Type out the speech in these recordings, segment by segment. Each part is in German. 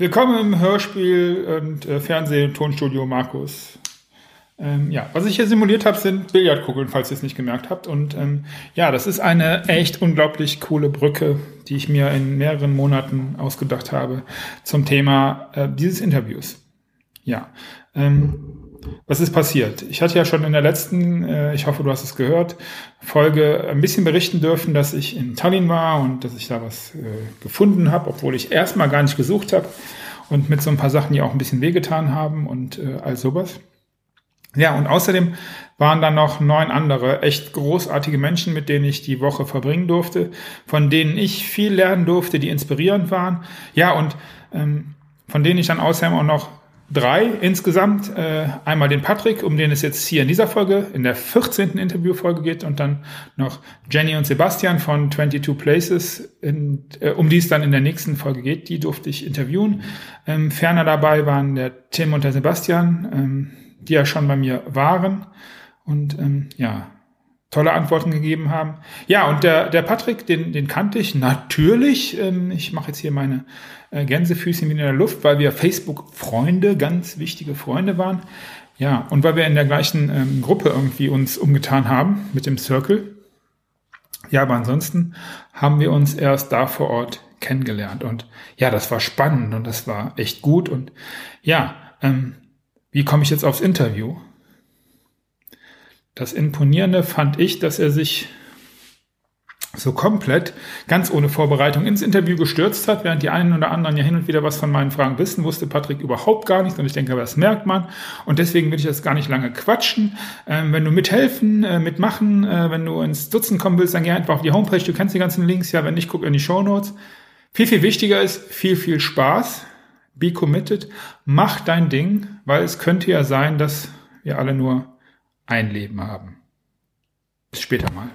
Willkommen im Hörspiel und äh, Fernseh-Tonstudio Markus. Ähm, ja, was ich hier simuliert habe, sind Billardkugeln, falls ihr es nicht gemerkt habt. Und ähm, ja, das ist eine echt unglaublich coole Brücke, die ich mir in mehreren Monaten ausgedacht habe zum Thema äh, dieses Interviews. Ja, ähm, was ist passiert? Ich hatte ja schon in der letzten, äh, ich hoffe, du hast es gehört, Folge ein bisschen berichten dürfen, dass ich in Tallinn war und dass ich da was äh, gefunden habe, obwohl ich erstmal gar nicht gesucht habe und mit so ein paar Sachen, die auch ein bisschen wehgetan haben und äh, all sowas. Ja, und außerdem waren dann noch neun andere echt großartige Menschen, mit denen ich die Woche verbringen durfte, von denen ich viel lernen durfte, die inspirierend waren. Ja, und ähm, von denen ich dann außerdem auch noch drei insgesamt. Äh, einmal den Patrick, um den es jetzt hier in dieser Folge, in der 14. Interviewfolge geht und dann noch Jenny und Sebastian von 22 Places, in, äh, um die es dann in der nächsten Folge geht. Die durfte ich interviewen. Ähm, ferner dabei waren der Tim und der Sebastian, ähm, die ja schon bei mir waren. Und ähm, ja, tolle Antworten gegeben haben. Ja, und der, der Patrick, den, den kannte ich natürlich. Ähm, ich mache jetzt hier meine äh, Gänsefüßchen wieder in der Luft, weil wir Facebook-Freunde, ganz wichtige Freunde waren. Ja, und weil wir in der gleichen ähm, Gruppe irgendwie uns umgetan haben mit dem Circle. Ja, aber ansonsten haben wir uns erst da vor Ort kennengelernt. Und ja, das war spannend und das war echt gut. Und ja, ähm, wie komme ich jetzt aufs Interview? Das Imponierende fand ich, dass er sich so komplett, ganz ohne Vorbereitung ins Interview gestürzt hat, während die einen oder anderen ja hin und wieder was von meinen Fragen wissen, wusste Patrick überhaupt gar nichts. Und ich denke, das merkt man. Und deswegen will ich das gar nicht lange quatschen. Ähm, wenn du mithelfen, äh, mitmachen, äh, wenn du ins Dutzend kommen willst, dann geh einfach auf die Homepage, du kennst die ganzen Links, ja, wenn nicht, guck in die Show Notes. Viel, viel wichtiger ist, viel, viel Spaß, be committed, mach dein Ding, weil es könnte ja sein, dass wir alle nur ein Leben haben. Bis später mal.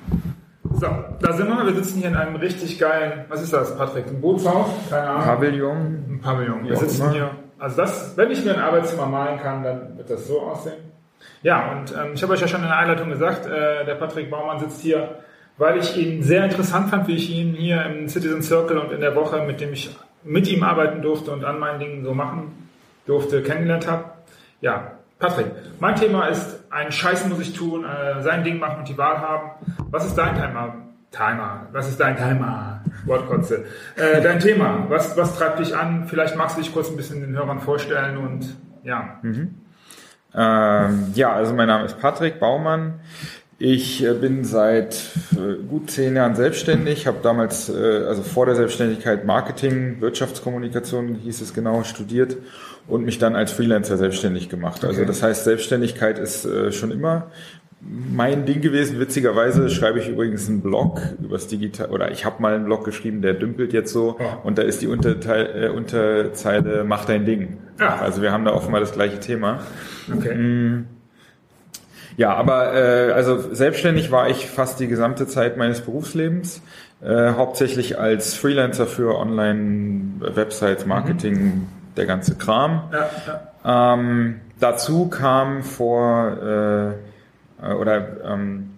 So, da sind wir. Wir sitzen hier in einem richtig geilen, was ist das, Patrick? Ein Bootshaus? Keine Ahnung. Pavillon. Ein Pavillon. Wir sitzen hier. Also das, wenn ich mir ein Arbeitszimmer malen kann, dann wird das so aussehen. Ja, und ähm, ich habe euch ja schon in der Einleitung gesagt, äh, der Patrick Baumann sitzt hier, weil ich ihn sehr interessant fand, wie ich ihn hier im Citizen Circle und in der Woche, mit dem ich mit ihm arbeiten durfte und an meinen Dingen so machen durfte, kennengelernt habe. Ja, Patrick, mein Thema ist, ein Scheiß muss ich tun, äh, sein Ding machen und die Wahl haben. Was ist dein Timer? Timer. Was ist dein Timer? Wortkotze. Äh, dein Thema. Was, was treibt dich an? Vielleicht magst du dich kurz ein bisschen den Hörern vorstellen und ja. Mhm. Ähm, ja, also mein Name ist Patrick Baumann. Ich äh, bin seit äh, gut zehn Jahren selbstständig, habe damals, äh, also vor der Selbstständigkeit Marketing, Wirtschaftskommunikation hieß es genau, studiert und mich dann als Freelancer selbstständig gemacht. Also okay. Das heißt, Selbstständigkeit ist schon immer mein Ding gewesen. Witzigerweise schreibe ich übrigens einen Blog übers Digital, oder ich habe mal einen Blog geschrieben, der dümpelt jetzt so oh. und da ist die Unterteil, äh, Unterzeile Mach dein Ding. Ja. Also wir haben da offenbar das gleiche Thema. Okay. Mm. Ja, aber äh, also selbstständig war ich fast die gesamte Zeit meines Berufslebens, äh, hauptsächlich als Freelancer für Online-Websites, Marketing, mhm. der ganze Kram. Ja, ja. Ähm, dazu kam vor äh, äh oder ähm,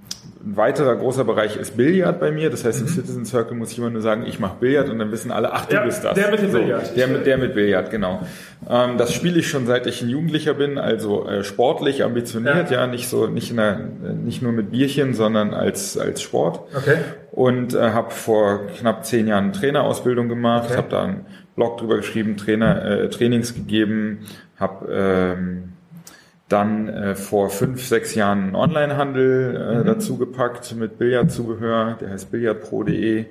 ein weiterer großer Bereich ist Billard bei mir. Das heißt, im mhm. Citizen Circle muss ich immer nur sagen, ich mache Billard und dann wissen alle, ach, du ja, bist das. Der mit dem so, Billard. Der mit, der mit Billard, genau. Ähm, das spiele ich schon seit ich ein Jugendlicher bin, also äh, sportlich, ambitioniert, ja. ja, nicht so, nicht in der, nicht nur mit Bierchen, sondern als, als Sport. Okay. Und äh, habe vor knapp zehn Jahren Trainerausbildung gemacht, okay. habe da einen Blog drüber geschrieben, Trainer, äh, Trainings gegeben, habe ähm, dann äh, vor fünf, sechs Jahren einen Onlinehandel äh, mhm. dazu gepackt mit Billardzubehör, der heißt billardpro.de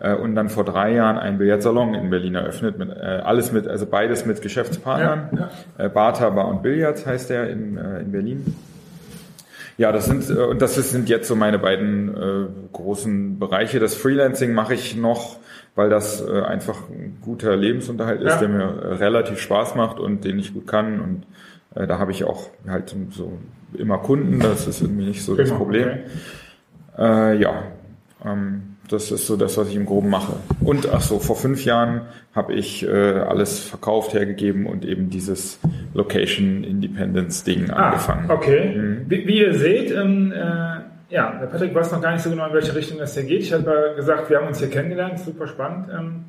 äh, und dann vor drei Jahren einen Billardsalon in Berlin eröffnet, mit, äh, alles mit, also beides mit Geschäftspartnern, ja, ja. Äh, Barter Bar und Billard heißt der in, äh, in Berlin. Ja, das sind äh, und das sind jetzt so meine beiden äh, großen Bereiche. Das Freelancing mache ich noch weil das äh, einfach ein guter Lebensunterhalt ist, Ja. der mir äh, relativ Spaß macht und den ich gut kann und äh, da habe ich auch halt so immer Kunden, das ist irgendwie nicht so das Problem. Äh, ja, ähm, das ist so das, was ich im Groben mache. Und ach so, vor fünf Jahren habe ich äh, alles verkauft, hergegeben und eben dieses Location Independence Ding angefangen. Ah, okay. Mhm. Wie, wie ihr seht, ähm, äh, ja, der Patrick weiß noch gar nicht so genau, in welche Richtung das hier geht. Ich habe ja gesagt, wir haben uns hier kennengelernt, super spannend. Ähm,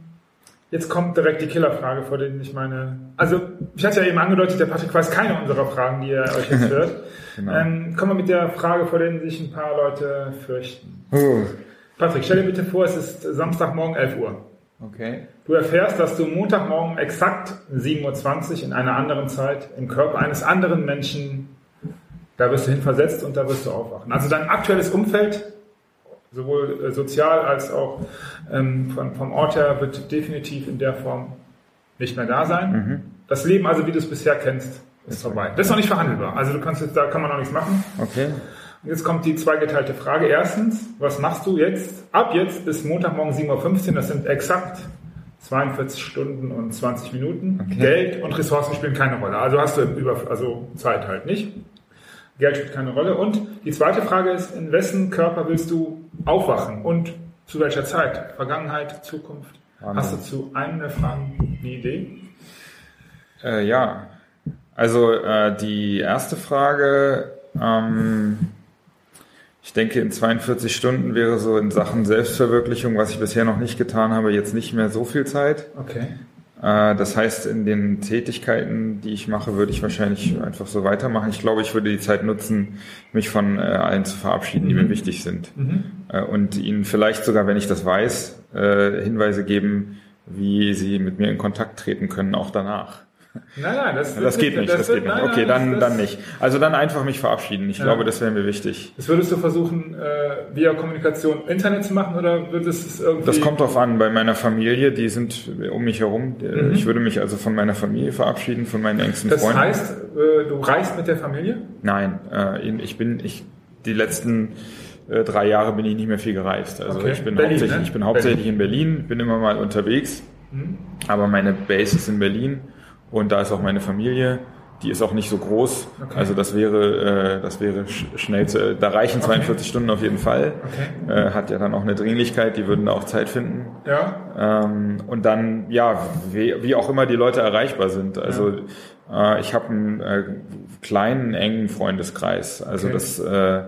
jetzt kommt direkt die Killerfrage, vor denen ich meine. Also, ich hatte ja eben angedeutet, der Patrick weiß keine unserer Fragen, die er euch jetzt hört. Genau. ähm, kommen wir mit der Frage, vor denen sich ein paar Leute fürchten. Oh, Patrick, stell dir bitte vor, es ist Samstagmorgen 11 Uhr. okay. Du erfährst, dass du Montagmorgen exakt 7.20 Uhr in einer anderen Zeit im Körper eines anderen Menschen, da wirst du hin versetzt und da wirst du aufwachen. Also dein aktuelles Umfeld, sowohl äh, sozial als auch ähm, von, vom Ort her, wird definitiv in der Form nicht mehr da sein. Das Leben also, wie du es bisher kennst, ist vorbei. Das ist noch nicht verhandelbar. Also du kannst jetzt, da kann man noch nichts machen. Okay. Und jetzt kommt die zweigeteilte Frage. Erstens, was machst du jetzt, ab jetzt bis Montagmorgen 7.15 Uhr, das sind exakt 42 Stunden und 20 Minuten. Okay. Geld und Ressourcen spielen keine Rolle. Also hast du über, also Zeit halt nicht. Geld spielt keine Rolle. Und die zweite Frage ist, in wessen Körper willst du aufwachen und zu welcher Zeit? Vergangenheit, Zukunft? Wahnsinn. Hast du zu einem der Fragen eine Idee? Äh, ja, also äh, die erste Frage, ähm, ich denke in 42 Stunden wäre so in Sachen Selbstverwirklichung, was ich bisher noch nicht getan habe, jetzt nicht mehr so viel Zeit. Okay. Äh, das heißt, in den Tätigkeiten, die ich mache, würde ich wahrscheinlich einfach so weitermachen. Ich glaube, ich würde die Zeit nutzen, mich von äh, allen zu verabschieden, die mir wichtig sind. Äh, und ihnen vielleicht sogar, wenn ich das weiß, Hinweise geben, wie sie mit mir in Kontakt treten können, auch danach. Nein, nein, das, Das geht nicht, das, wird- geht nicht. nein, Okay, nein, dann, das- dann nicht. Also dann einfach mich verabschieden. Ich Ja. glaube, das wäre mir wichtig. Das würdest du versuchen, äh, via Kommunikation Internet zu machen oder würdest es irgendwie... Das kommt drauf an, bei meiner Familie, die sind um mich herum. Mhm. Ich würde mich also von meiner Familie verabschieden, von meinen engsten Das Freunden. heißt, äh, du reist mit der Familie? Nein, äh, ich bin, ich, die letzten äh, drei Jahre bin ich nicht mehr viel gereist. Also Okay. ich bin Berlin, hauptsächlich, ne? ich bin hauptsächlich in Berlin, bin immer mal unterwegs, Mhm. aber meine Base ist in Berlin und da ist auch meine Familie. Die ist auch nicht so groß, Okay. also das wäre, äh, das wäre sch schnell zu, da reichen 42 Stunden auf jeden Fall. Okay. Äh, hat ja dann auch eine Dringlichkeit, die würden da auch Zeit finden. Ja. Ähm, und dann, ja, wie, wie auch immer die Leute erreichbar sind. Also äh, ich habe einen äh, kleinen, engen Freundeskreis. Also Okay. das, äh,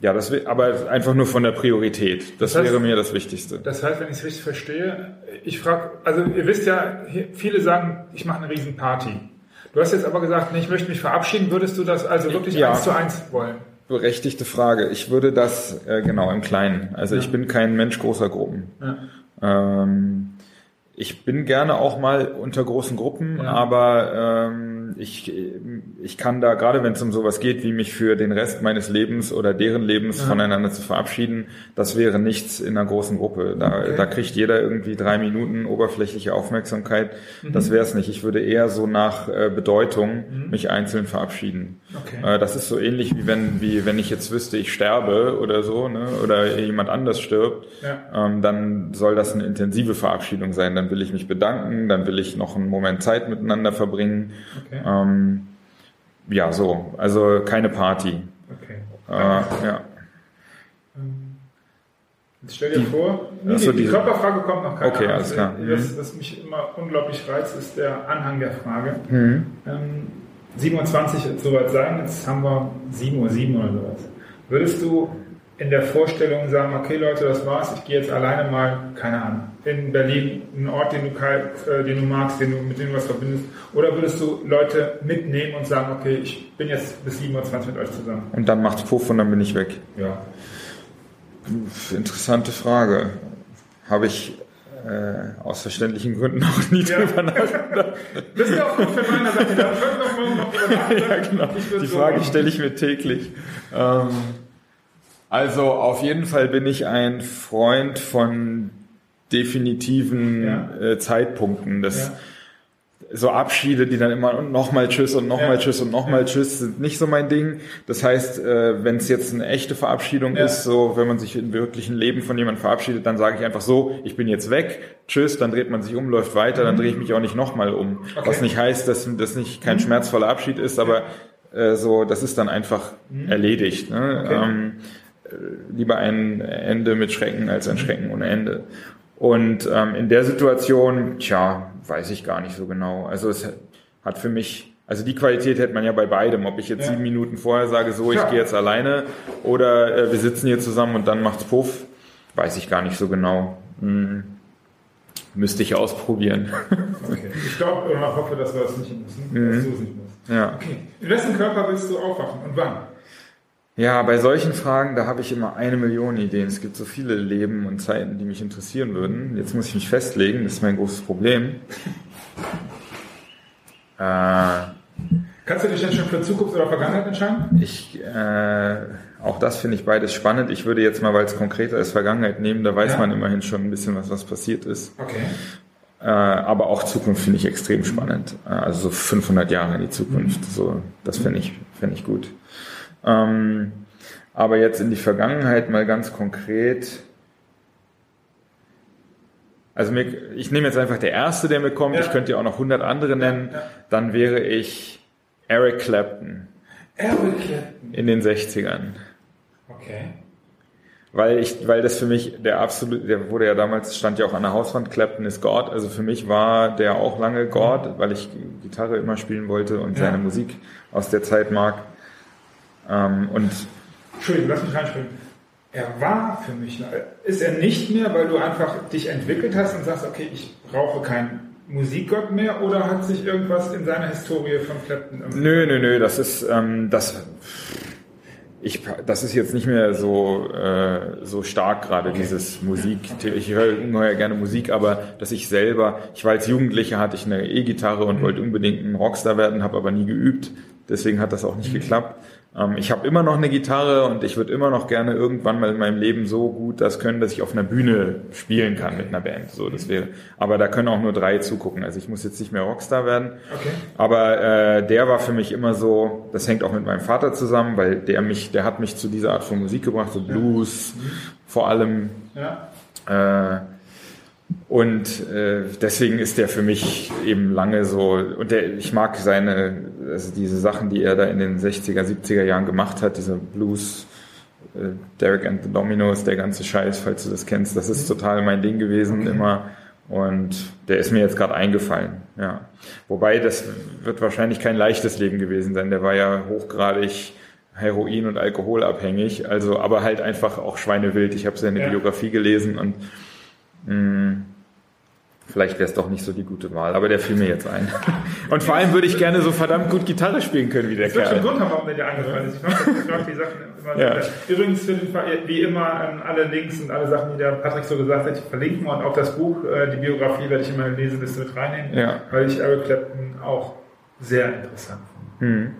ja, das aber einfach nur von der Priorität. Das, Das heißt- wäre mir das Wichtigste. Das heißt, wenn ich es richtig verstehe, ich frage, also ihr wisst ja, viele sagen, ich mache eine Riesenparty. Du hast jetzt aber gesagt, nee, ich möchte mich verabschieden. Würdest du das also wirklich Ja. eins zu eins wollen? Berechtigte Frage. Ich würde das äh, genau im Kleinen. Also ich bin kein Mensch großer Gruppen. Ja. Ähm, ich bin gerne auch mal unter großen Gruppen, Ja. aber ähm, ich, ich kann da, gerade wenn es um sowas geht, wie mich für den Rest meines Lebens oder deren Lebens Ja. voneinander zu verabschieden, das wäre nichts in einer großen Gruppe. Da, Okay. da kriegt jeder irgendwie drei Minuten oberflächliche Aufmerksamkeit. Mhm. Das wäre es nicht. Ich würde eher so nach äh, Bedeutung mich einzeln verabschieden. Okay. Äh, das ist so ähnlich wie wenn, wie wenn ich jetzt wüsste, ich sterbe oder so, ne? oder jemand anders stirbt, Ja. ähm, dann soll das eine intensive Verabschiedung sein. Dann will ich mich bedanken, dann will ich noch einen Moment Zeit miteinander verbringen. Okay. Ähm, ja, so. Also keine Party. Okay. Äh, ja. Jetzt stell dir vor, nee, Ach so, die, die Körperfrage kommt noch keine Okay, alles klar. Das, was mich immer unglaublich reizt, ist der Anhang der Frage. Mhm. Ähm, 27 wird soweit sein, jetzt haben wir 7 Uhr 7 oder sowas. Würdest du in der Vorstellung sagen, okay Leute, das war's, ich gehe jetzt alleine mal, keine Ahnung, in Berlin, einen Ort, den du, äh, den du magst, den du, mit dem du was verbindest, oder würdest du Leute mitnehmen und sagen, okay, ich bin jetzt bis 7.20 Uhr mit euch zusammen? Und dann macht's Puff und dann bin ich weg. Ja. Interessante Frage. Habe ich äh, aus verständlichen Gründen auch nie Ja. drüber nachgedacht. Das ist ja auch gut für meine Seite. Da können wir morgen noch drüber nachdenken. ja, genau. Die so Frage machen. stelle ich mir täglich. Ähm, also auf jeden Fall bin ich ein Freund von definitiven Ja. äh, Zeitpunkten. Das, so Abschiede, die dann immer und nochmal Tschüss und nochmal Ja. Tschüss und nochmal Tschüss sind nicht so mein Ding. Das heißt, äh, wenn es jetzt eine echte Verabschiedung Ja. ist, so wenn man sich im wirklichen Leben von jemandem verabschiedet, dann sage ich einfach so, ich bin jetzt weg, Tschüss, dann dreht man sich um, läuft weiter, dann drehe ich mich auch nicht nochmal um. Mhm. Okay. Mhm. Was nicht heißt, dass das nicht kein schmerzvoller Abschied ist, aber äh, so, das ist dann einfach erledigt. Ne? Mhm. Okay. Ähm, äh, lieber ein Ende mit Schrecken als ein Schrecken ohne Ende. Und ähm, in der Situation, tja, weiß ich gar nicht so genau. Also es hat für mich, also die Qualität hätte man ja bei beidem, ob ich jetzt Ja. sieben Minuten vorher sage, so, ich Klar. gehe jetzt alleine oder äh, wir sitzen hier zusammen und dann macht's Puff, weiß ich gar nicht so genau. Hm. Müsste ich ausprobieren. Okay. Ich glaube oder hoffe, dass wir das nicht müssen. Mhm. Dass du es nicht musst. ja. Okay. In wessen Körper willst du aufwachen und wann? Ja, bei solchen Fragen, da habe ich immer eine Million Ideen. Es gibt so viele Leben und Zeiten, die mich interessieren würden. Jetzt muss ich mich festlegen, das ist mein großes Problem. Äh, Kannst du dich jetzt schon für Zukunft oder Vergangenheit entscheiden? ich, äh, auch das finde ich beides spannend. Ich würde jetzt mal, weil es konkreter ist, Vergangenheit nehmen. Da weiß Ja. man immerhin schon ein bisschen, was, was passiert ist. Okay. Äh, aber auch Zukunft finde ich extrem spannend. Äh, also so 500 Jahre in die Zukunft. So, das finde ich, finde ich gut. Ähm, aber jetzt in die Vergangenheit mal ganz konkret. Also mir, ich nehme jetzt einfach der erste, der mir kommt. Ja. Ich könnte ja auch noch 100 andere nennen. Ja. Dann wäre ich Eric Clapton Eric Clapton. in den 60ern. Okay. Weil ich, weil das für mich der absolute, der wurde ja damals, stand ja auch an der Hauswand, Clapton ist Gott. Also für mich war der auch lange Gott, weil ich Gitarre immer spielen wollte und Ja. seine Musik aus der Zeit mag. Ähm, und Entschuldigung, lass mich reinspringen. Er war für mich, ist er nicht mehr, weil du einfach dich entwickelt hast und sagst, okay, ich brauche keinen Musikgott mehr oder hat sich irgendwas in seiner Historie von Clapton nö, nö, nö, das ist, ähm, das, ich, das ist jetzt nicht mehr so, äh, so stark gerade, dieses Musik. Ich höre ungeheuer gerne Musik, aber dass ich selber, ich war als Jugendlicher, hatte ich eine E-Gitarre und wollte unbedingt ein Rockstar werden, habe aber nie geübt. Deswegen hat das auch nicht geklappt. Ähm, ich habe immer noch eine Gitarre und ich würde immer noch gerne irgendwann mal in meinem Leben so gut das können, dass ich auf einer Bühne spielen kann mit einer Band. So, das wäre. Aber da können auch nur drei zugucken. Also ich muss jetzt nicht mehr Rockstar werden. Okay. Aber äh, der war für mich immer so, das hängt auch mit meinem Vater zusammen, weil der mich, der hat mich zu dieser Art von Musik gebracht, so Blues vor allem. Ja. Äh, und äh, deswegen ist der für mich eben lange so, und der, ich mag seine, also diese Sachen, die er da in den 60er, 70er Jahren gemacht hat, dieser Blues, äh, Derek and the Dominos, der ganze Scheiß, falls du das kennst, das ist total mein Ding gewesen immer. Und der ist mir jetzt gerade eingefallen, ja. Wobei, das wird wahrscheinlich kein leichtes Leben gewesen sein. Der war ja hochgradig Heroin- und Alkoholabhängig, also aber halt einfach auch schweinewild. Ich habe seine Ja. Biografie gelesen und mh, vielleicht wäre es doch nicht so die gute Wahl, aber der fiel mir jetzt ein. Und vor allem würde ich gerne so verdammt gut Gitarre spielen können wie der Es wird schon Kerl. Grund haben, warum der dir eingefallen ist. Ich mag, das- ich mag die Sachen immer Ja. Übrigens, für den Fall, wie immer, ähm, alle Links und alle Sachen, die der Patrick so gesagt hat, verlinken und auch das Buch, äh, die Biografie werde ich in meine Leseliste mit reinnehmen, Ja. weil ich Eric Clapton auch sehr interessant finde. Hm.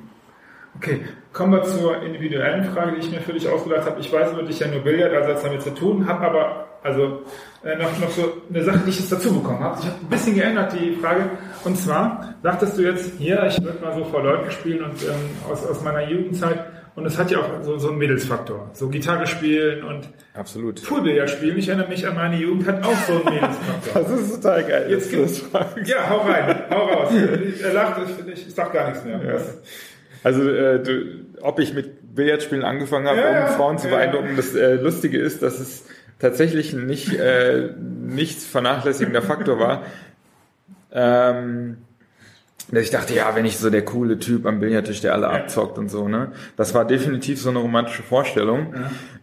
Okay, kommen wir zur individuellen Frage, die ich mir für dich ausgedacht habe. Ich weiß über dich ja nur Billard, also hat damit zu tun, habe aber also äh, noch, noch so eine Sache, die ich jetzt dazu bekommen habe. Ich habe ein bisschen geändert die Frage. Und zwar sagtest du jetzt hier, ich würde mal so vor Leuten spielen und ähm, aus, aus meiner Jugendzeit. Und es hat ja auch so, so einen Mädelsfaktor. So Gitarre spielen und Absolut. Poolbillard spielen. Ich erinnere mich an meine Jugend, hat auch so einen Mädelsfaktor. Das ist total geil. Jetzt fragst. ja, hau rein, hau raus. Er lacht, ich, ich, ich sag gar nichts mehr. Was- Also, äh, du, ob ich mit Billardspielen angefangen habe, Ja, um ja. Frauen zu Ja, ja. beeindrucken, das äh, Lustige ist, dass es tatsächlich ein nicht äh, nichts vernachlässigender Faktor war. Ähm, dass ich dachte, ja, wenn ich so der coole Typ am Billardtisch, der alle abzockt und so, ne? Das war definitiv so eine romantische Vorstellung.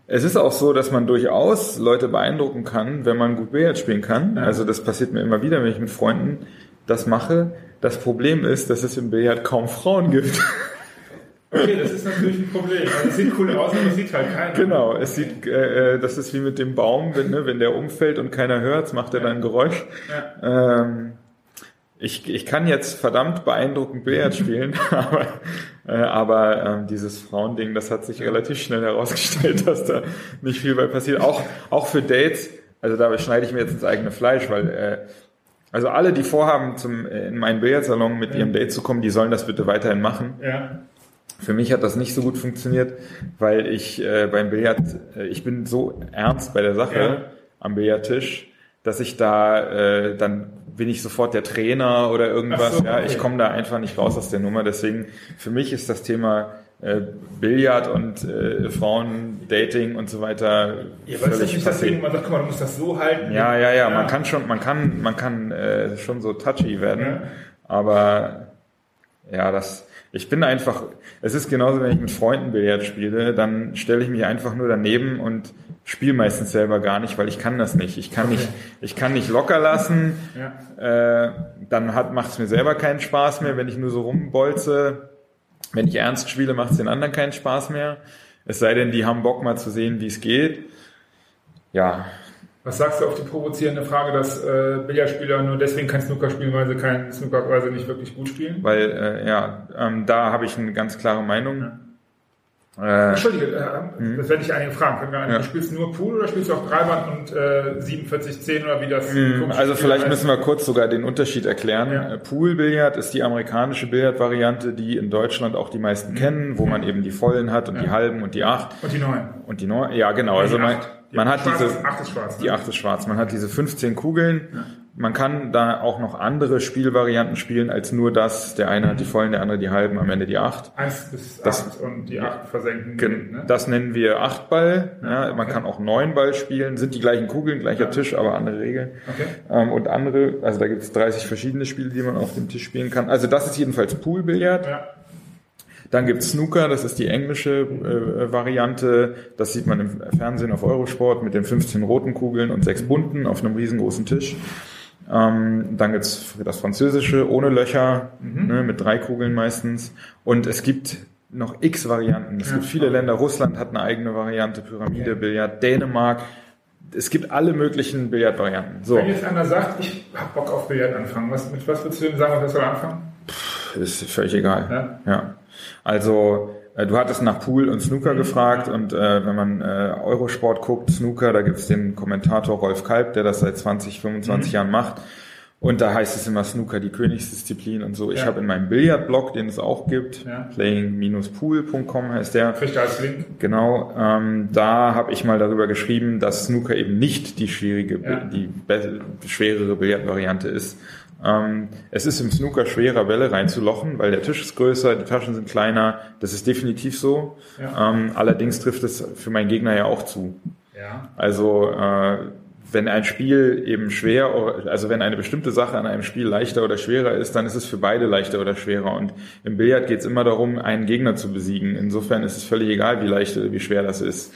Es ist auch so, dass man durchaus Leute beeindrucken kann, wenn man gut Billard spielen kann. Also das passiert mir immer wieder, wenn ich mit Freunden das mache. Das Problem ist, dass es im Billard kaum Frauen gibt. Okay, das ist natürlich ein Problem. Also es sieht cool aus, aber es sieht halt keiner. Genau, es sieht, äh, äh, das ist wie mit dem Baum, wenn, ne, wenn der umfällt und keiner hört, macht er dann ein Geräusch. Ähm, ich, ich kann jetzt verdammt beeindruckend Billard spielen, aber, äh, aber ähm, dieses Frauending, das hat sich relativ schnell herausgestellt, dass da nicht viel bei passiert. Auch, auch für Dates, also da schneide ich mir jetzt ins eigene Fleisch, weil äh, Also alle, die vorhaben, zum, äh, in meinen Billardsalon mit ihrem Date zu kommen, die sollen das bitte weiterhin machen. Ja. Für mich hat das nicht so gut funktioniert, weil ich äh, beim Billard, äh, ich bin so ernst bei der Sache Ja. am Billardtisch, dass ich da, äh, dann bin ich sofort der Trainer oder irgendwas. So, ja, okay. ich komme da einfach nicht raus aus der Nummer. Deswegen, für mich ist das Thema äh, Billard und äh, Frauen-Dating und so weiter Ja, aber ist das nicht man sagt, guck mal, du musst das so halten? Ja, ja, ja, man kann schon, man kann, man kann äh, schon so touchy werden, Ja. aber ja, das, ich bin einfach, es ist genauso, wenn ich mit Freunden Billard spiele, dann stelle ich mich einfach nur daneben und spiele meistens selber gar nicht, weil ich kann das nicht. Ich kann nicht, ich kann nicht locker lassen, Ja. äh, dann hat, macht es mir selber keinen Spaß mehr, wenn ich nur so rumbolze. Wenn ich ernst spiele, macht es den anderen keinen Spaß mehr. Es sei denn, die haben Bock mal zu sehen, wie es geht. Ja, Was sagst du auf die provozierende Frage, dass äh, Billardspieler nur deswegen kein Snooker spielen, weil sie kein Snooker, weil sie nicht wirklich gut spielen? Weil, äh, ja, ähm, da habe ich eine ganz klare Meinung. Äh, Entschuldige, äh, das werde ich einige fragen. Können wir einen- Ja. Du spielst nur Pool oder spielst du auch Dreiband und äh, 4710 oder wie das mh, komische also Spiel vielleicht heißt? müssen wir kurz sogar den Unterschied erklären. Ja. Äh, Poolbillard ist die amerikanische Billardvariante, die in Deutschland auch die meisten kennen, wo man eben die vollen hat und die halben und die acht Und die neuen. und die neun. Ja, genau. Also man, man hat schwarz diese acht ist schwarz. die ne? acht ist schwarz. Man hat diese 15 Kugeln. Man kann da auch noch andere Spielvarianten spielen als nur das. Der eine hat die vollen, der andere die halben, am Ende die acht. Eins bis Das- acht und die acht versenken. Gen- ne? Das nennen wir Achtball. Ja, man kann auch Neunball spielen. Sind die gleichen Kugeln, gleicher Tisch, aber andere Regeln. Okay. Ähm, und andere, also da gibt es 30 verschiedene Spiele, die man auf dem Tisch spielen kann. Also das ist jedenfalls Poolbillard. Ja. Dann gibt's Snooker, das ist die englische äh, Variante. Das sieht man im Fernsehen auf Eurosport mit den 15 roten Kugeln und sechs bunten auf einem riesengroßen Tisch. Ähm, dann gibt's das französische ohne Löcher, ne, mit drei Kugeln meistens. Und es gibt noch x Varianten. Es Ja. gibt viele Länder. Russland hat eine eigene Variante, Pyramide, Billard, Dänemark. Es gibt alle möglichen Billardvarianten. So, Wenn jetzt einer sagt, ich hab Bock auf Billard anfangen, was, mit was würdest du ihm sagen, was soll er anfangen? ist völlig egal. Ja. Ja. Also äh, du hattest nach Pool und Snooker gefragt und äh, wenn man äh, Eurosport guckt, Snooker, da gibt's den Kommentator Rolf Kalb, der das seit 20, 25 Jahren macht. Und da heißt es immer Snooker, die Königsdisziplin und so. Ich Ja. habe in meinem Billardblog, den es auch gibt, Ja. playing-pool.com heißt der, Kriegt als Link? Genau, ähm, da habe ich mal darüber geschrieben, dass Snooker eben nicht die schwierige, Ja. die schwerere Billardvariante ist. Ähm, es ist im Snooker schwerer, Bälle reinzulochen, weil der Tisch ist größer, die Taschen sind kleiner. Das ist definitiv so. Ja. Ähm, allerdings trifft es für meinen Gegner ja auch zu. Ja. Also äh, wenn ein Spiel eben schwer, also wenn eine bestimmte Sache an einem Spiel leichter oder schwerer ist, dann ist es für beide leichter oder schwerer. Und im Billard geht es immer darum, einen Gegner zu besiegen. Insofern ist es völlig egal, wie leicht oder wie schwer das ist.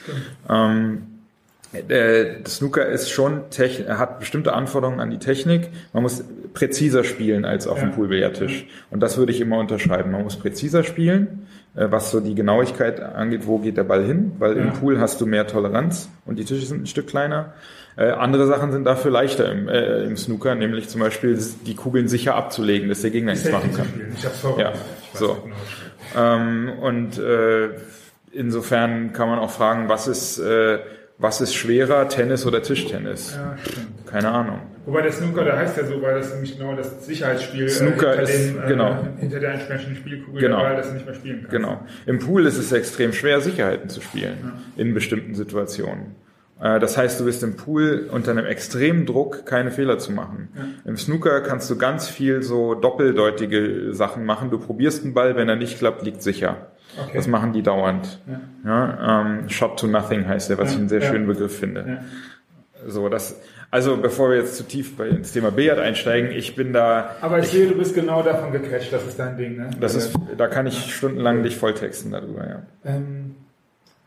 Ähm, äh, das Snooker ist schon techn- hat bestimmte Anforderungen an die Technik. Man muss präziser spielen als auf Ja. dem Poolbillardtisch. Und das würde ich immer unterschreiben. Man muss präziser spielen, äh, was so die Genauigkeit angeht, wo geht der Ball hin, weil Ja. im Pool hast du mehr Toleranz und die Tische sind ein Stück kleiner. Äh, andere Sachen sind dafür leichter im, äh, im Snooker, nämlich zum Beispiel die Kugeln sicher abzulegen, dass der Gegner nichts machen kann. Ich hab's vorbereitet. Ja, so. genau. Ähm, und äh, insofern kann man auch fragen, was ist, äh, was ist schwerer, Tennis oder Tischtennis? Ja, stimmt. Keine Ahnung. Wobei der Snooker, der heißt ja so, weil das nämlich genau das Sicherheitsspiel Snooker hinter, ist- dem, genau. hinter der entsprechenden Spielkugel Genau. der Ball, du nicht mehr spielen kannst. Genau. Im Pool ist es extrem schwer, Sicherheiten zu spielen in bestimmten Situationen. Äh, Das heißt, du bist im Pool unter einem extremen Druck, keine Fehler zu machen. Im Snooker kannst du ganz viel so doppeldeutige Sachen machen. Du probierst einen Ball, wenn er nicht klappt, liegt sicher. Okay. Das machen die dauernd. Ja. ähm, Shot to nothing heißt der, was ich einen sehr schönen Begriff finde. So, das, also bevor wir jetzt zu tief bei, ins Thema Billard einsteigen, ich bin da, Aber ich sehe, du bist genau davon gecatcht, das ist dein Ding, ne? das ist, da kann ich stundenlang dich volltexten darüber, ja. Ähm,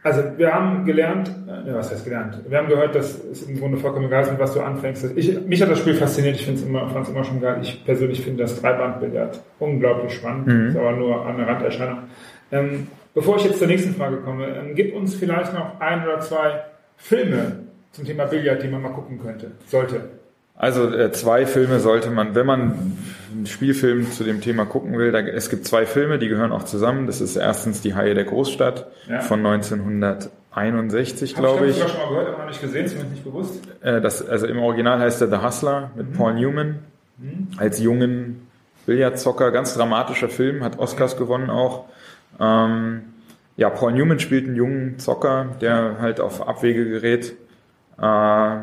also wir haben gelernt, äh, was heißt gelernt? Wir haben gehört, dass es im Grunde vollkommen egal ist, mit was du anfängst. Ich, mich hat das Spiel fasziniert, ich finde es immer, fand es immer schon geil. Ich persönlich finde das Dreibandbillard unglaublich spannend, ist aber nur eine Randerscheinung. Ähm, bevor ich jetzt zur nächsten Frage komme, ähm, gib uns vielleicht noch ein oder zwei Filme zum Thema Billard, die man mal gucken könnte, sollte. Also äh, zwei Filme sollte man, wenn man einen Spielfilm zu dem Thema gucken will, da, es gibt zwei Filme, die gehören auch zusammen. Das ist erstens Die Haie der Großstadt Ja. von 1961, Hab glaube ich. ich. sogar schon mal gehört, aber noch nicht gesehen, zumindest nicht bewusst. Äh, das, also im Original heißt er The Hustler mit Paul Newman. mhm. als jungen Billardzocker. Ganz dramatischer Film, hat Oscars gewonnen auch. Ähm, ja, Paul Newman spielt einen jungen Zocker, der halt auf Abwege gerät. Äh,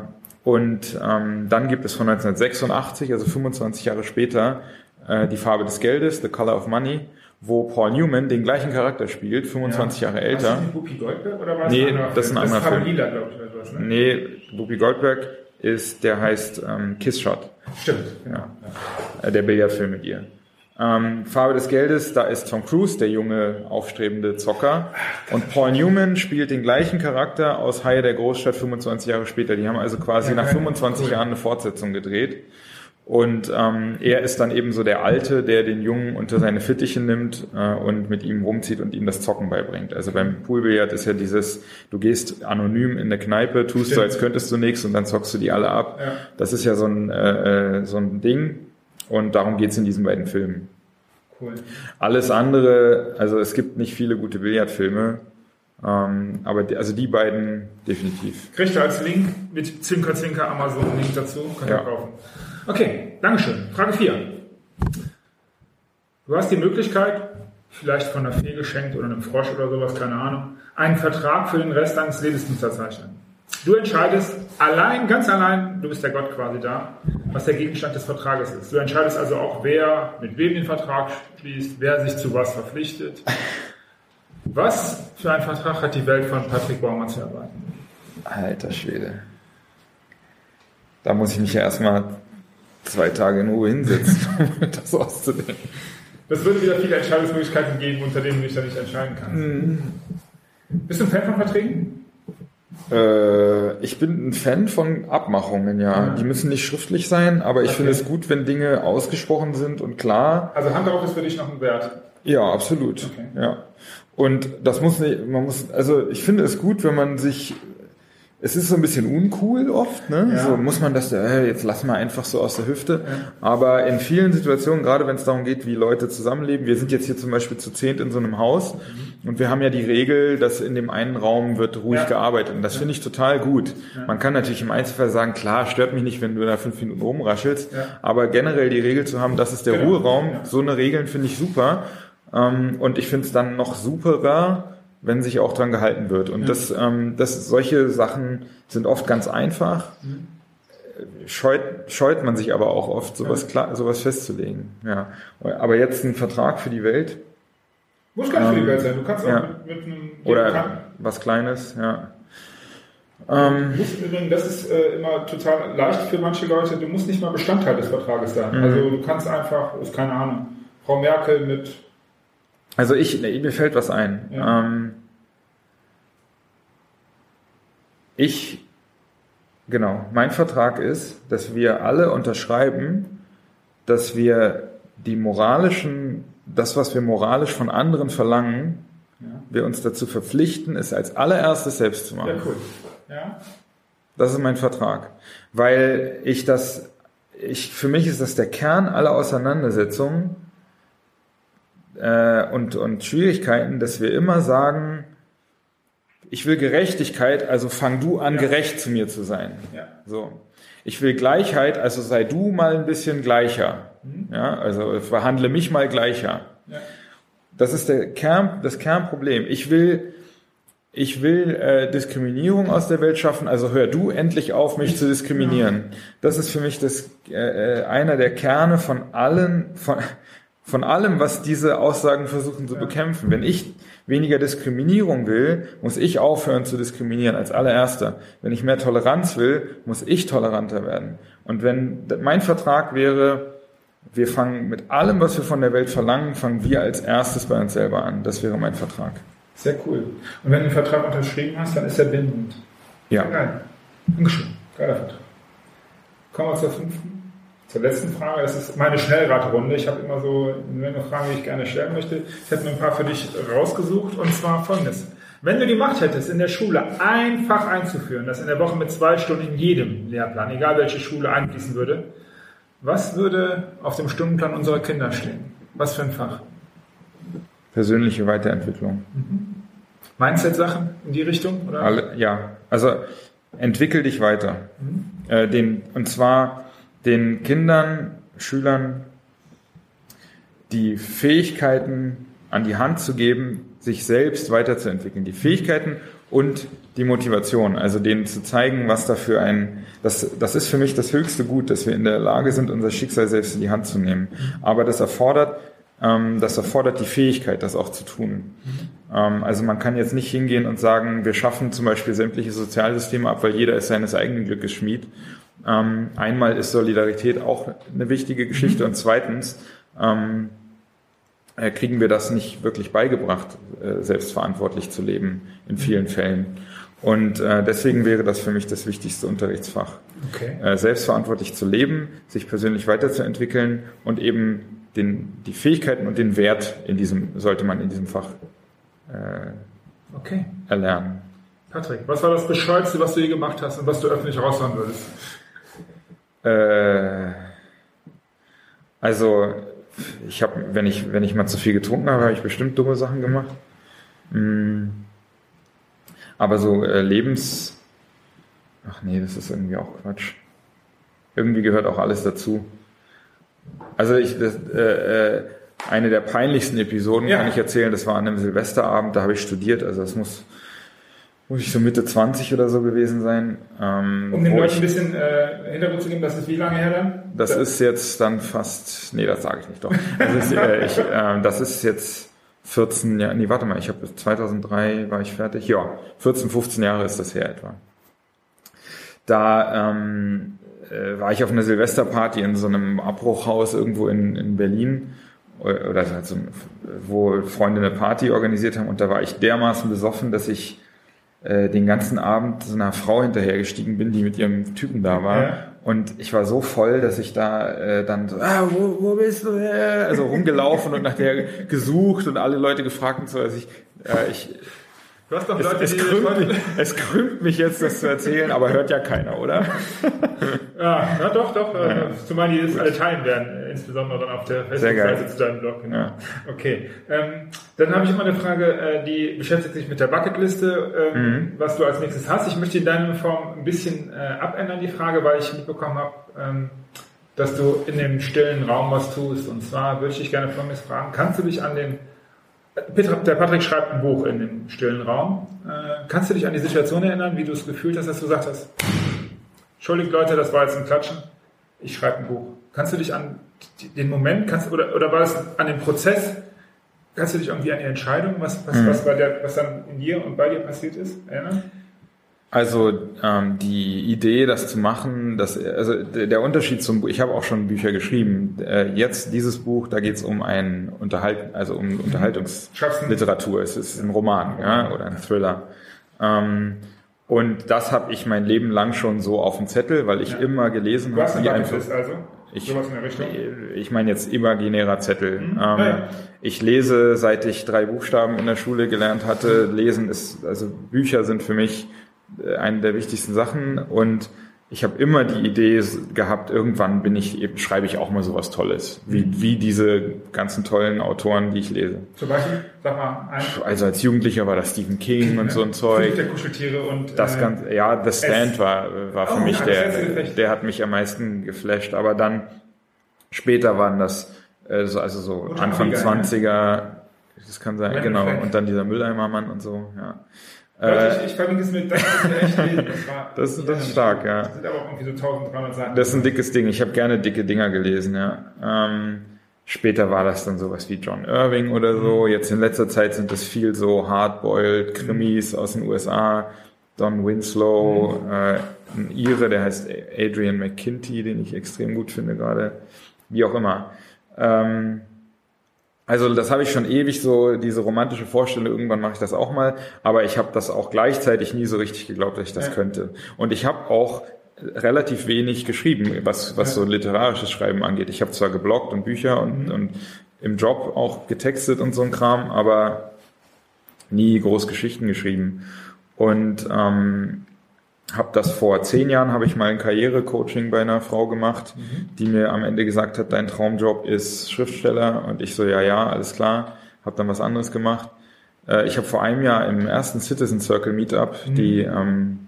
und ähm, dann gibt es von 1986, also 25 Jahre später, äh, die Farbe des Geldes, The Color of Money, wo Paul Newman den gleichen Charakter spielt, 25 ja. Jahre älter. War das Whoopi Goldberg oder war nee, das ist ein anderer Film? Lila, glaube ich, oder was, ne? Nee, Whoopi Goldberg ist, der heißt ähm, Kiss Shot. Stimmt, genau. Ja. Der Billardfilm mit ihr. Ähm, Farbe des Geldes, da ist Tom Cruise, der junge, aufstrebende Zocker. Und Paul Newman spielt den gleichen Charakter aus Haie der Großstadt 25 Jahre später. Die haben also quasi nach 25 cool. Jahren eine Fortsetzung gedreht. Und ähm, er ist dann eben so der Alte, der den Jungen unter seine Fittiche nimmt äh, und mit ihm rumzieht und ihm das Zocken beibringt. Also beim Poolbillard ist ja dieses, du gehst anonym in der Kneipe, tust Stimmt. so, als könntest du nichts und dann zockst du die alle ab. Ja. Das ist ja so ein, äh, äh so ein Ding. Und darum geht's in diesen beiden Filmen. Cool. Alles andere, also es gibt nicht viele gute Billardfilme, ähm, aber die, also die beiden definitiv. Kriegt ihr als Link mit Zwinker Zwinker Amazon Link dazu, könnt ihr ja. kaufen. Okay, Dankeschön. Frage 4. Du hast die Möglichkeit, vielleicht von einer Fee geschenkt oder einem Frosch oder sowas, keine Ahnung, einen Vertrag für den Rest deines Lebens zu unterzeichnen. Du entscheidest allein, ganz allein, du bist der Gott quasi da, was der Gegenstand des Vertrages ist. Du entscheidest also auch, wer mit wem den Vertrag schließt, wer sich zu was verpflichtet. Was für ein Vertrag hat die Welt von Patrick Baumann zu erwarten? Alter Schwede. Da muss ich mich ja erstmal zwei Tage in Ruhe hinsetzen, um das auszudenken. Das würde wieder viele Entscheidungsmöglichkeiten geben, unter denen du dich da nicht entscheiden kannst. Mhm. Bist du ein Fan von Verträgen? Äh, ich bin ein Fan von Abmachungen, ja. Mhm. Die müssen nicht schriftlich sein, aber ich okay. finde es gut, wenn Dinge ausgesprochen sind und klar. Also Hand darauf ist für dich noch ein Wert. Ja, absolut. Okay. Ja. Und das muss nicht, man muss, also ich finde es gut, wenn man sich es ist so ein bisschen uncool oft, ne? Ja. So muss man das, äh, jetzt lass mal einfach so aus der Hüfte. Ja. Aber in vielen Situationen, gerade wenn es darum geht, wie Leute zusammenleben, wir sind jetzt hier zum Beispiel zu zehnt in so einem Haus mhm. und wir haben ja die Regel, dass in dem einen Raum wird ruhig ja. gearbeitet. Und das finde ich total gut. Man kann natürlich im Einzelfall sagen, klar, stört mich nicht, wenn du da fünf Minuten rumraschelst, aber generell die Regel zu haben, das ist der genau. Ruheraum, so eine Regeln finde ich super. Ähm, und ich finde es dann noch superer, wenn sich auch dran gehalten wird. Und ja. das, ähm, das, solche Sachen sind oft ganz einfach. Mhm. Scheut, scheut man sich aber auch oft, sowas, ja. klar, sowas festzulegen. Ja. Aber jetzt ein Vertrag für die Welt. Muss gar nicht ähm, für die Welt sein. Du kannst auch ja. mit, mit einem. Oder kann. was Kleines, ja. Ähm, übrigens, das ist äh, immer total leicht für manche Leute. Du musst nicht mal Bestandteil des Vertrages sein. Mhm. Also du kannst einfach, ist keine Ahnung, Frau Merkel mit also ich, mir fällt was ein. Ja. Ähm, ich, genau, mein Vertrag ist, dass wir alle unterschreiben, dass wir die moralischen, das, was wir moralisch von anderen verlangen, ja. wir uns dazu verpflichten, es als allererstes selbst zu machen. Ja, cool. Ja. Das ist mein Vertrag. Weil ich das, ich, für mich ist das der Kern aller Auseinandersetzungen, äh, und, und Schwierigkeiten, dass wir immer sagen, ich will Gerechtigkeit, also fang du an, ja. gerecht zu mir zu sein. Ja. So. Ich will Gleichheit, also sei du mal ein bisschen gleicher. Mhm. Ja, also verhandle mich mal gleicher. Ja. Das ist der Kern, das Kernproblem. Ich will, ich will äh, Diskriminierung aus der Welt schaffen, also hör du endlich auf, mich zu diskriminieren. Das ist für mich das, äh, äh einer der Kerne von allen, von, von allem, was diese Aussagen versuchen zu bekämpfen. Wenn ich weniger Diskriminierung will, muss ich aufhören zu diskriminieren als allererster. Wenn ich mehr Toleranz will, muss ich toleranter werden. Und wenn mein Vertrag wäre, wir fangen mit allem, was wir von der Welt verlangen, fangen wir als erstes bei uns selber an. Das wäre mein Vertrag. Sehr cool. Und wenn du den Vertrag unterschrieben hast, dann ist er bindend. Ja. Geil. Dankeschön. Geiler Vertrag. Kommen wir zur fünften. Zur letzten Frage, das ist meine Schnellraterunde. Ich habe immer so eine Frage, die ich gerne stellen möchte. Ich habe mir ein paar für dich rausgesucht und zwar folgendes. Wenn du die Macht hättest, in der Schule ein Fach einzuführen, das in der Woche mit zwei Stunden in jedem Lehrplan, egal welche Schule, einfließen würde, was würde auf dem Stundenplan unserer Kinder stehen? Was für ein Fach? Persönliche Weiterentwicklung. Mhm. Mindset-Sachen in die Richtung? Oder? Alle, ja, also entwickel dich weiter. Mhm. Äh, den, und zwar den Kindern Schülern die Fähigkeiten an die Hand zu geben, sich selbst weiterzuentwickeln. Die Fähigkeiten und die Motivation, also denen zu zeigen, was dafür ein, das, das ist für mich das höchste Gut, dass wir in der Lage sind, unser Schicksal selbst in die Hand zu nehmen. Aber das erfordert, ähm, das erfordert die Fähigkeit, das auch zu tun. Ähm, also man kann jetzt nicht hingehen und sagen, wir schaffen zum Beispiel sämtliche Sozialsysteme ab, weil jeder ist seines eigenen Glückes Schmied. Ähm, einmal ist Solidarität auch eine wichtige Geschichte und zweitens, ähm, äh, kriegen wir das nicht wirklich beigebracht, äh, selbstverantwortlich zu leben in vielen Fällen. Und äh, deswegen wäre das für mich das wichtigste Unterrichtsfach. Okay. Äh, selbstverantwortlich zu leben, sich persönlich weiterzuentwickeln und eben den, die Fähigkeiten und den Wert in diesem, sollte man in diesem Fach äh, okay. erlernen. Patrick, was war das Bescheuerste, was du je gemacht hast und was du öffentlich raushauen würdest? Äh, also ich habe, wenn ich, wenn ich mal zu viel getrunken habe, habe ich bestimmt dumme Sachen gemacht. Mm. Aber so äh, Lebens, ach nee, das ist irgendwie auch Quatsch. Irgendwie gehört auch alles dazu. Also ich, das, äh, äh, eine der peinlichsten Episoden ja. kann ich erzählen. Das war an einem Silvesterabend, da habe ich studiert. Also das muss muss ich so Mitte 20 oder so gewesen sein. Ähm, um den Leuten ein bisschen äh, Hintergrund zu geben, das ist wie lange her dann? Das da ist jetzt dann fast, nee, das sage ich nicht doch. Das ist, äh, ich, äh, das ist jetzt 14 Jahre, nee, warte mal, ich habe 2003 war ich fertig. Ja, 14, 15 Jahre ist das her etwa. Da ähm, äh, war ich auf einer Silvesterparty in so einem Abbruchhaus irgendwo in, in Berlin oder halt so, wo Freunde eine Party organisiert haben und da war ich dermaßen besoffen, dass ich äh, den ganzen Abend so einer Frau hinterhergestiegen bin, die mit ihrem Typen da war. Ja. Und ich war so voll, dass ich da äh, dann so, ah, wo, wo bist du? Also rumgelaufen und nach der gesucht und alle Leute gefragt und so. Also ich, äh, ich Du hast doch Leute, es, es, krümmt mich, es krümmt mich jetzt, das zu erzählen, aber hört ja keiner, oder? ja, na doch, doch. Ja. Zumal die jetzt alle teilen werden, insbesondere dann auf der Facebook-Seite zu deinem Blog. Genau. Ja. Okay. Ähm, dann habe ich immer eine Frage, äh, die beschäftigt sich mit der Bucketliste, ähm, mhm. was du als nächstes hast. Ich möchte in deiner Form ein bisschen äh, abändern, die Frage, weil ich mitbekommen habe, ähm, dass du in dem stillen Raum was tust. Und zwar würde ich dich gerne folgendes fragen. Kannst du dich an den der Patrick schreibt ein Buch in dem stillen Raum. Äh, kannst du dich an die Situation erinnern, wie du es gefühlt hast, dass du gesagt hast, Entschuldigt Leute, das war jetzt ein Klatschen, ich schreibe ein Buch. Kannst du dich an den Moment, kannst, oder, oder war es an den Prozess, kannst du dich irgendwie an die Entscheidung, was, was, mhm. was, war der, was dann in dir und bei dir passiert ist, erinnern? Also ähm, die Idee, das zu machen, das, also der Unterschied zum Buch, ich habe auch schon Bücher geschrieben. Äh, jetzt dieses Buch, da geht es um ein Unterhalt, also um mhm. Unterhaltungsliteratur. Es ist ein Roman ja, oder ein Thriller. Ähm, und das habe ich mein Leben lang schon so auf dem Zettel, weil ich ja. immer gelesen habe. Was einfach. Ist also? Ich, ich meine jetzt imaginärer Zettel. Mhm. Ähm, ja. Ich lese, seit ich drei Buchstaben in der Schule gelernt hatte. Lesen ist, also Bücher sind für mich äh, eine der wichtigsten Sachen und ich habe immer die Idee gehabt, irgendwann bin ich eben, schreibe ich auch mal sowas Tolles, wie, wie diese ganzen tollen Autoren, die ich lese. Zum Beispiel, sag mal, ein Also als Jugendlicher war das Stephen King und so ein Zeug. der Kuscheltiere und das äh, ganze, ja, The Stand war war für oh, mich der, der hat mich am meisten geflasht. Aber dann später waren das also, also so Anfang 20er, das kann sein, genau, und dann dieser Mülleimermann und so, ja. Leute, ich, ich verlinke es mit, das. Das, das, das ist stark, ja. Das sind aber auch irgendwie so 1300 Seiten. Das ist ein dickes Ding. Ich habe gerne dicke Dinger gelesen, ja. Ähm, später war das dann sowas wie John Irving oder so. Mhm. Jetzt in letzter Zeit sind das viel so hardboiled Krimis mhm. aus den USA. Don Winslow, mhm. äh, ein Ire, der heißt Adrian McKinty, den ich extrem gut finde gerade. Wie auch immer. Ähm, also das habe ich schon ewig so, diese romantische Vorstellung, irgendwann mache ich das auch mal, aber ich habe das auch gleichzeitig nie so richtig geglaubt, dass ich das ja. könnte. Und ich habe auch relativ wenig geschrieben, was, was so literarisches Schreiben angeht. Ich habe zwar gebloggt und Bücher und, mhm. und im Job auch getextet und so ein Kram, aber nie groß Geschichten geschrieben. Und ähm, habe das vor zehn Jahren, habe ich mal ein Karrierecoaching bei einer Frau gemacht, mhm. die mir am Ende gesagt hat, dein Traumjob ist Schriftsteller. Und ich so, ja, ja, alles klar. Habe dann was anderes gemacht. Äh, ich habe vor einem Jahr im ersten Citizen Circle Meetup mhm. die ähm,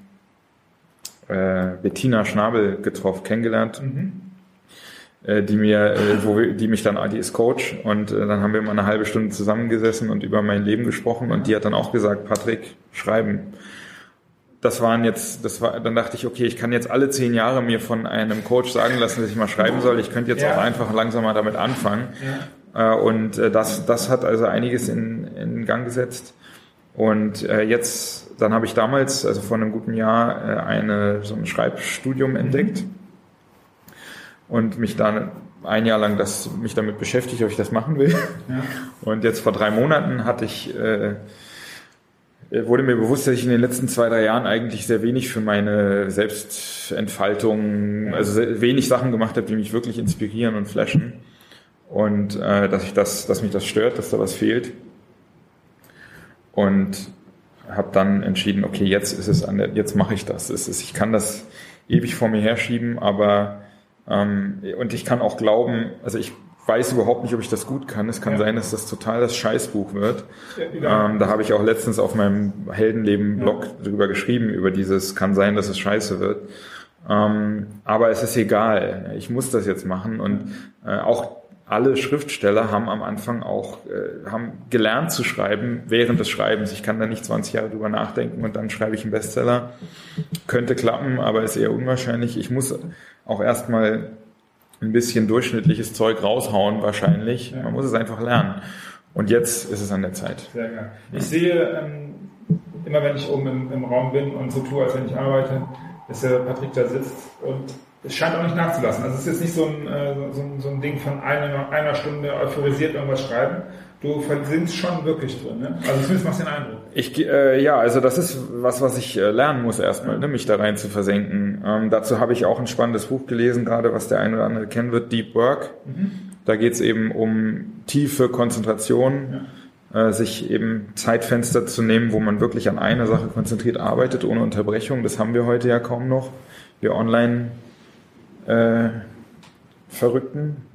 äh, Bettina Schnabel getroffen, kennengelernt. Mhm. äh, die mir, äh, wo wir, die mich dann, die ist Coach und äh, dann haben wir mal eine halbe Stunde zusammengesessen und über mein Leben gesprochen und die hat dann auch gesagt, Patrick, schreiben. Das waren jetzt, das war, dann dachte ich, okay, ich kann jetzt alle zehn Jahre mir von einem Coach sagen lassen, dass ich mal schreiben soll. Ich könnte jetzt ja. auch einfach langsam mal damit anfangen. Ja. Äh, und äh, das, das hat also einiges in, in Gang gesetzt. Und äh, jetzt, dann habe ich damals, also vor einem guten Jahr, eine, so ein Schreibstudium entdeckt mhm. und mich dann ein Jahr lang das, mich damit beschäftigt, ob ich das machen will. Ja. Und jetzt vor drei Monaten hatte ich, äh, wurde mir bewusst, dass ich in den letzten zwei, drei Jahren eigentlich sehr wenig für meine Selbstentfaltung, also wenig Sachen gemacht habe, die mich wirklich inspirieren und flashen. Und äh, dass ich das, dass mich das stört, dass da was fehlt und habe dann entschieden, okay, jetzt ist es an der, jetzt mache ich das. Es ist, ich kann das ewig vor mir herschieben, aber ähm, und ich kann auch glauben, also ich weiß überhaupt nicht, ob ich das gut kann. Es kann ja. sein, dass das total das Scheißbuch wird. Ja, ähm, da habe ich auch letztens auf meinem Heldenleben-Blog ja. drüber geschrieben, über dieses kann sein, dass es scheiße wird. Ähm, aber es ist egal. Ich muss das jetzt machen und äh, auch alle Schriftsteller haben am Anfang auch äh, haben gelernt zu schreiben während des Schreibens. Ich kann da nicht 20 Jahre drüber nachdenken und dann schreibe ich einen Bestseller. Könnte klappen, aber ist eher unwahrscheinlich. Ich muss auch erstmal ein bisschen durchschnittliches Zeug raushauen wahrscheinlich. Man muss es einfach lernen. Und jetzt ist es an der Zeit. Sehr gerne. Ich sehe ähm, immer, wenn ich oben im, im Raum bin und so tue, als wenn ich arbeite, dass der Patrick da sitzt und es scheint auch nicht nachzulassen. Also es ist jetzt nicht so ein, äh, so ein, so ein Ding von einer, einer Stunde euphorisiert irgendwas schreiben. Du versinkst schon wirklich drin, ne? Also zumindest machst du den Eindruck. Ich, äh, ja, also das ist was, was ich äh, lernen muss erstmal, ne, mich da rein zu versenken. Ähm, dazu habe ich auch ein spannendes Buch gelesen, gerade was der eine oder andere kennen wird, Deep Work. Mhm. Da geht es eben um tiefe Konzentration, ja. äh, sich eben Zeitfenster zu nehmen, wo man wirklich an einer Sache konzentriert arbeitet, ohne Unterbrechung. Das haben wir heute ja kaum noch. Wir online äh, Verrückten.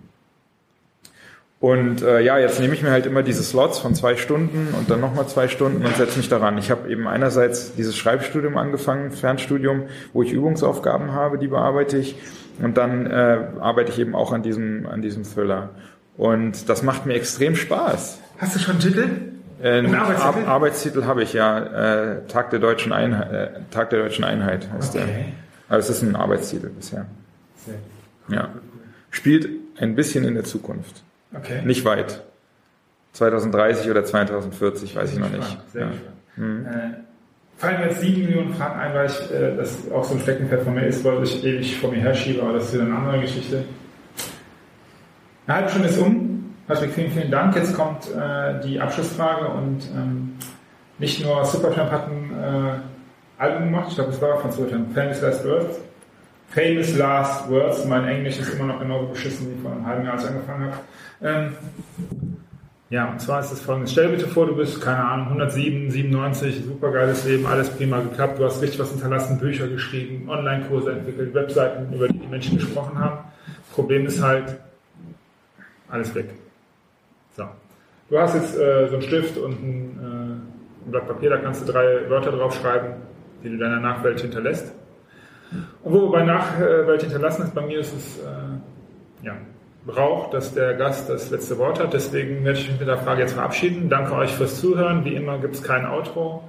Und äh, ja, jetzt nehme ich mir halt immer diese Slots von zwei Stunden und dann nochmal zwei Stunden und setze mich daran. Ich habe eben einerseits dieses Schreibstudium angefangen, Fernstudium, wo ich Übungsaufgaben habe, die bearbeite ich. Und dann äh, arbeite ich eben auch an diesem, an diesem Thriller. Und das macht mir extrem Spaß. Hast du schon einen Titel? Äh, Ein Arbeitstitel? Ar Arbeitstitel habe ich ja. Äh, Tag der deutschen Einheit, äh, Tag der deutschen Einheit heißt okay. der. Also es ist ein Arbeitstitel bisher. Ja. Spielt ein bisschen in der Zukunft. Okay. Nicht weit. 2030 oder 2040, weiß ich noch nicht. Sehr ja. Mhm. Äh, fallen mir jetzt sieben Millionen Fragen ein, weil ich, äh, das auch so ein Steckenpferd von mir ist, weil ich ewig vor mir herschiebe, aber das ist wieder eine andere Geschichte. Eine halbe Stunde ist um. Patrick, vielen, vielen Dank. Jetzt kommt äh, die Abschlussfrage und ähm, nicht nur Supertramp hat ein äh, Album gemacht, ich glaube, es war von Supertramp, Famous Last Earth. Famous Last Words. Mein Englisch ist immer noch genauso beschissen wie vor einem halben Jahr, als ich angefangen habe. Ähm, ja, und zwar ist es folgendes. Stell dir bitte vor, du bist, keine Ahnung, 107, 97, super geiles Leben, alles prima geklappt, du hast richtig was hinterlassen, Bücher geschrieben, Online-Kurse entwickelt, Webseiten, über die die Menschen gesprochen haben. Problem ist halt, alles weg. So. Du hast jetzt äh, so einen Stift und ein, äh, ein Blatt Papier, da kannst du drei Wörter draufschreiben, die du deiner Nachwelt hinterlässt. Wir bei Nachwelt hinterlassen ist, bei mir ist es äh, ja, Brauch, dass der Gast das letzte Wort hat. Deswegen werde ich mich mit der Frage jetzt verabschieden. Danke euch fürs Zuhören. Wie immer gibt es kein Outro.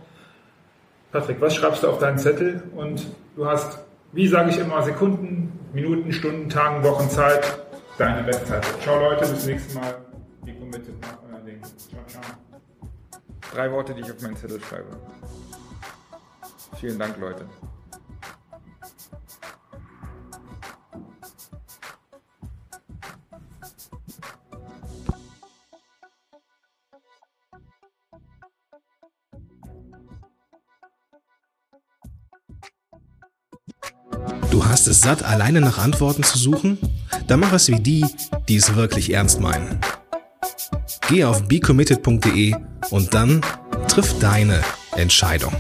Patrick, was schreibst du auf deinen Zettel? Und du hast, wie sage ich immer, Sekunden, Minuten, Stunden, Tagen, Wochen Zeit, deine Website. Ciao Leute, bis zum nächsten Mal. Die Committed Ciao, ciao. Drei Worte, die ich auf meinen Zettel schreibe. Vielen Dank, Leute. Hast es satt, alleine nach Antworten zu suchen? Dann mach es wie die, die es wirklich ernst meinen. Geh auf becommitted.de und dann triff deine Entscheidung.